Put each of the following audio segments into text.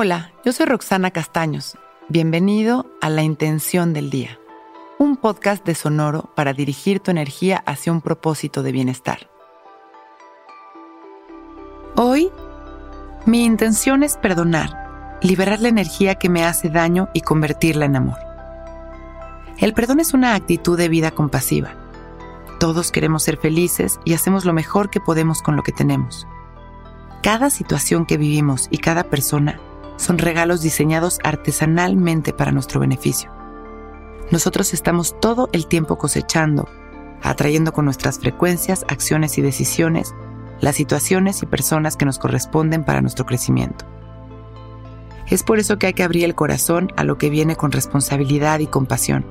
Hola, yo soy Roxana Castaños. Bienvenido a La Intención del Día, un podcast de Sonoro para dirigir tu energía hacia un propósito de bienestar. Hoy, mi intención es perdonar, liberar la energía que me hace daño y convertirla en amor. El perdón es una actitud de vida compasiva. Todos queremos ser felices y hacemos lo mejor que podemos con lo que tenemos. Cada situación que vivimos y cada persona son regalos diseñados artesanalmente para nuestro beneficio. Nosotros estamos todo el tiempo cosechando, atrayendo con nuestras frecuencias, acciones y decisiones las situaciones y personas que nos corresponden para nuestro crecimiento. Es por eso que hay que abrir el corazón a lo que viene con responsabilidad y compasión,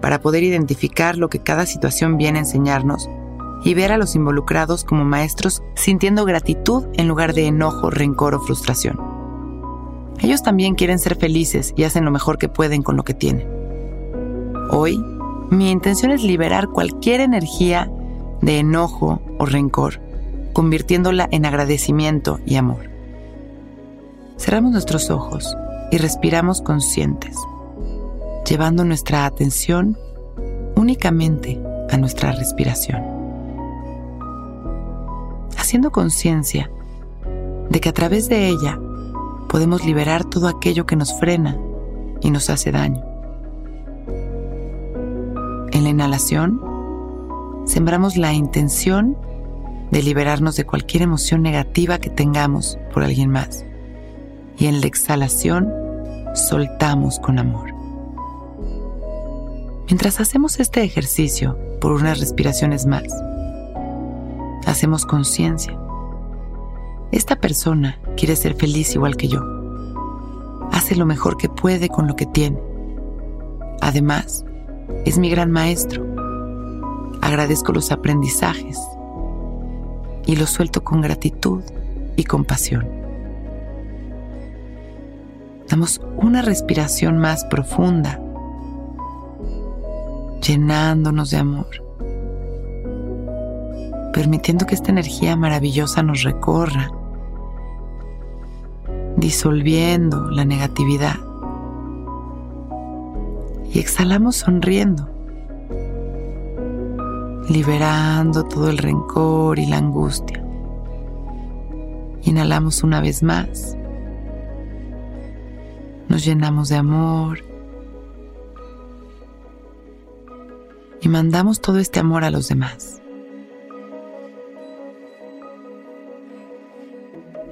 para poder identificar lo que cada situación viene a enseñarnos y ver a los involucrados como maestros sintiendo gratitud en lugar de enojo, rencor o frustración. Ellos también quieren ser felices y hacen lo mejor que pueden con lo que tienen. Hoy, mi intención es liberar cualquier energía de enojo o rencor, convirtiéndola en agradecimiento y amor. Cerramos nuestros ojos y respiramos conscientes, llevando nuestra atención únicamente a nuestra respiración. Haciendo conciencia de que a través de ella podemos liberar todo aquello que nos frena y nos hace daño. En la inhalación, sembramos la intención de liberarnos de cualquier emoción negativa que tengamos por alguien más. Y en la exhalación, soltamos con amor. Mientras hacemos este ejercicio por unas respiraciones más, hacemos conciencia esta persona quiere ser feliz igual que yo. Hace lo mejor que puede con lo que tiene. Además, es mi gran maestro. Agradezco los aprendizajes y los suelto con gratitud y compasión. Damos una respiración más profunda, llenándonos de amor, permitiendo que esta energía maravillosa nos recorra disolviendo la negatividad. Y exhalamos sonriendo, liberando todo el rencor y la angustia. Inhalamos una vez más. Nos llenamos de amor. Y mandamos todo este amor a los demás.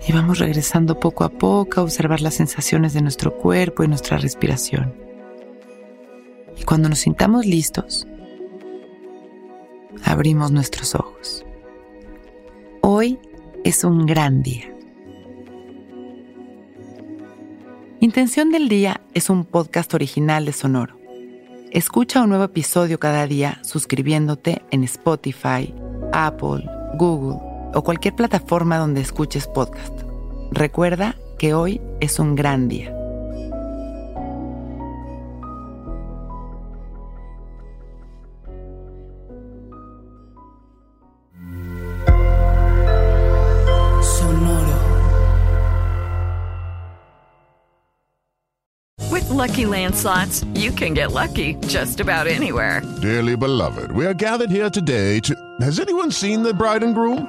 Y vamos regresando poco a poco a observar las sensaciones de nuestro cuerpo y nuestra respiración. Y cuando nos sintamos listos, abrimos nuestros ojos. Hoy es un gran día. Intención del Día es un podcast original de Sonoro. Escucha un nuevo episodio cada día suscribiéndote en Spotify, Apple, Google o cualquier plataforma donde escuches podcast. Recuerda que hoy es un gran día. Sonoro. With lucky landslots, you can get lucky just about anywhere. Dearly beloved, we are gathered here today to. Has anyone seen the bride and groom?